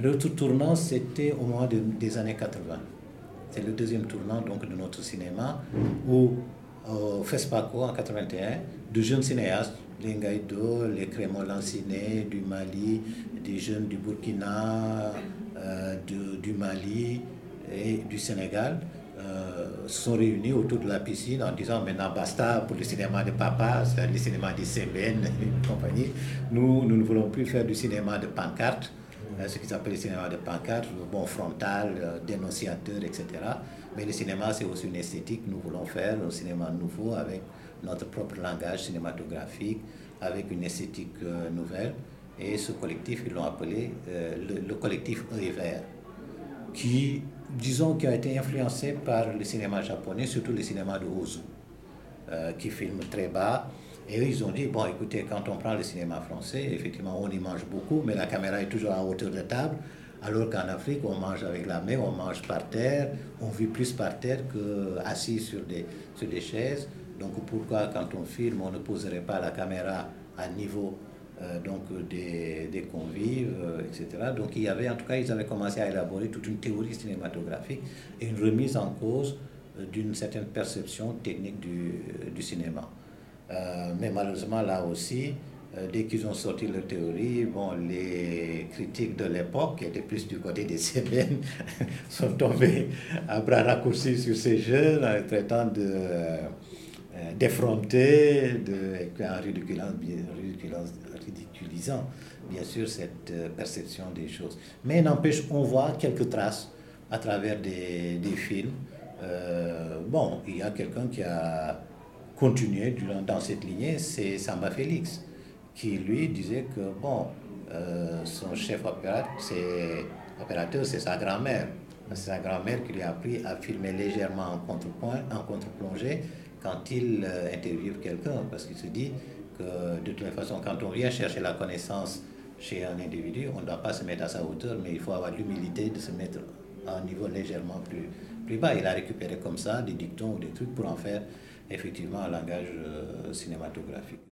L'autre tournant, c'était au moment des années 80. C'est le deuxième tournant donc, de notre cinéma où au FESPACO en 81, de jeunes cinéastes, les Ngaïdo, les Crémol Lanciné du Mali, des jeunes du Burkina, euh, du Mali et du Sénégal, euh, sont réunis autour de la piscine en disant maintenant basta pour le cinéma de papa, le cinéma de CBN et compagnie. Nous, nous ne voulons plus faire du cinéma de pancarte euh, ce qu'ils appellent le cinéma de pancarte, bon frontal, euh, dénonciateur, etc. Mais le cinéma, c'est aussi une esthétique. Nous voulons faire un cinéma nouveau avec notre propre langage cinématographique, avec une esthétique euh, nouvelle. Et ce collectif, ils l'ont appelé le, collectif E Vert, qui, disons, qui a été influencé par le cinéma japonais, surtout le cinéma de Ozu, qui filme très bas, et eux, ils ont dit, bon, écoutez, quand on prend le cinéma français, effectivement, on y mange beaucoup, mais la caméra est toujours à hauteur de table, alors qu'en Afrique, on mange avec la main, on mange par terre, on vit plus par terre qu'assis sur des, sur des chaises. Donc pourquoi, quand on filme, on ne poserait pas la caméra à niveau euh, donc des, des convives, euh, etc. Donc il y avait, en tout cas, ils avaient commencé à élaborer toute une théorie cinématographique et une remise en cause euh, d'une certaine perception technique du, du cinéma. Euh, mais malheureusement, là aussi, euh, dès qu'ils ont sorti leur théorie, bon, les critiques de l'époque, qui étaient plus du côté des CBN, sont tombés à bras raccourcis sur ces jeunes en traitant de euh, d'effronter, de, en ridiculisant, ridiculisant, bien sûr cette perception des choses. Mais n'empêche, on voit quelques traces à travers des, des films. bon, il y a quelqu'un qui a continuer dans cette lignée, c'est Samba Félix, qui lui disait que bon, euh, son chef opérateur, c'est sa grand-mère. C'est sa grand-mère qui lui a appris à filmer légèrement en contrepoint, en contre-plongée, quand il euh, interviewe quelqu'un, parce qu'il se dit que de toute façon, quand on vient chercher la connaissance chez un individu, on ne doit pas se mettre à sa hauteur, mais il faut avoir l'humilité de se mettre à un niveau légèrement plus, plus bas. Il a récupéré comme ça des dictons ou des trucs pour en faire effectivement un langage euh, cinématographique.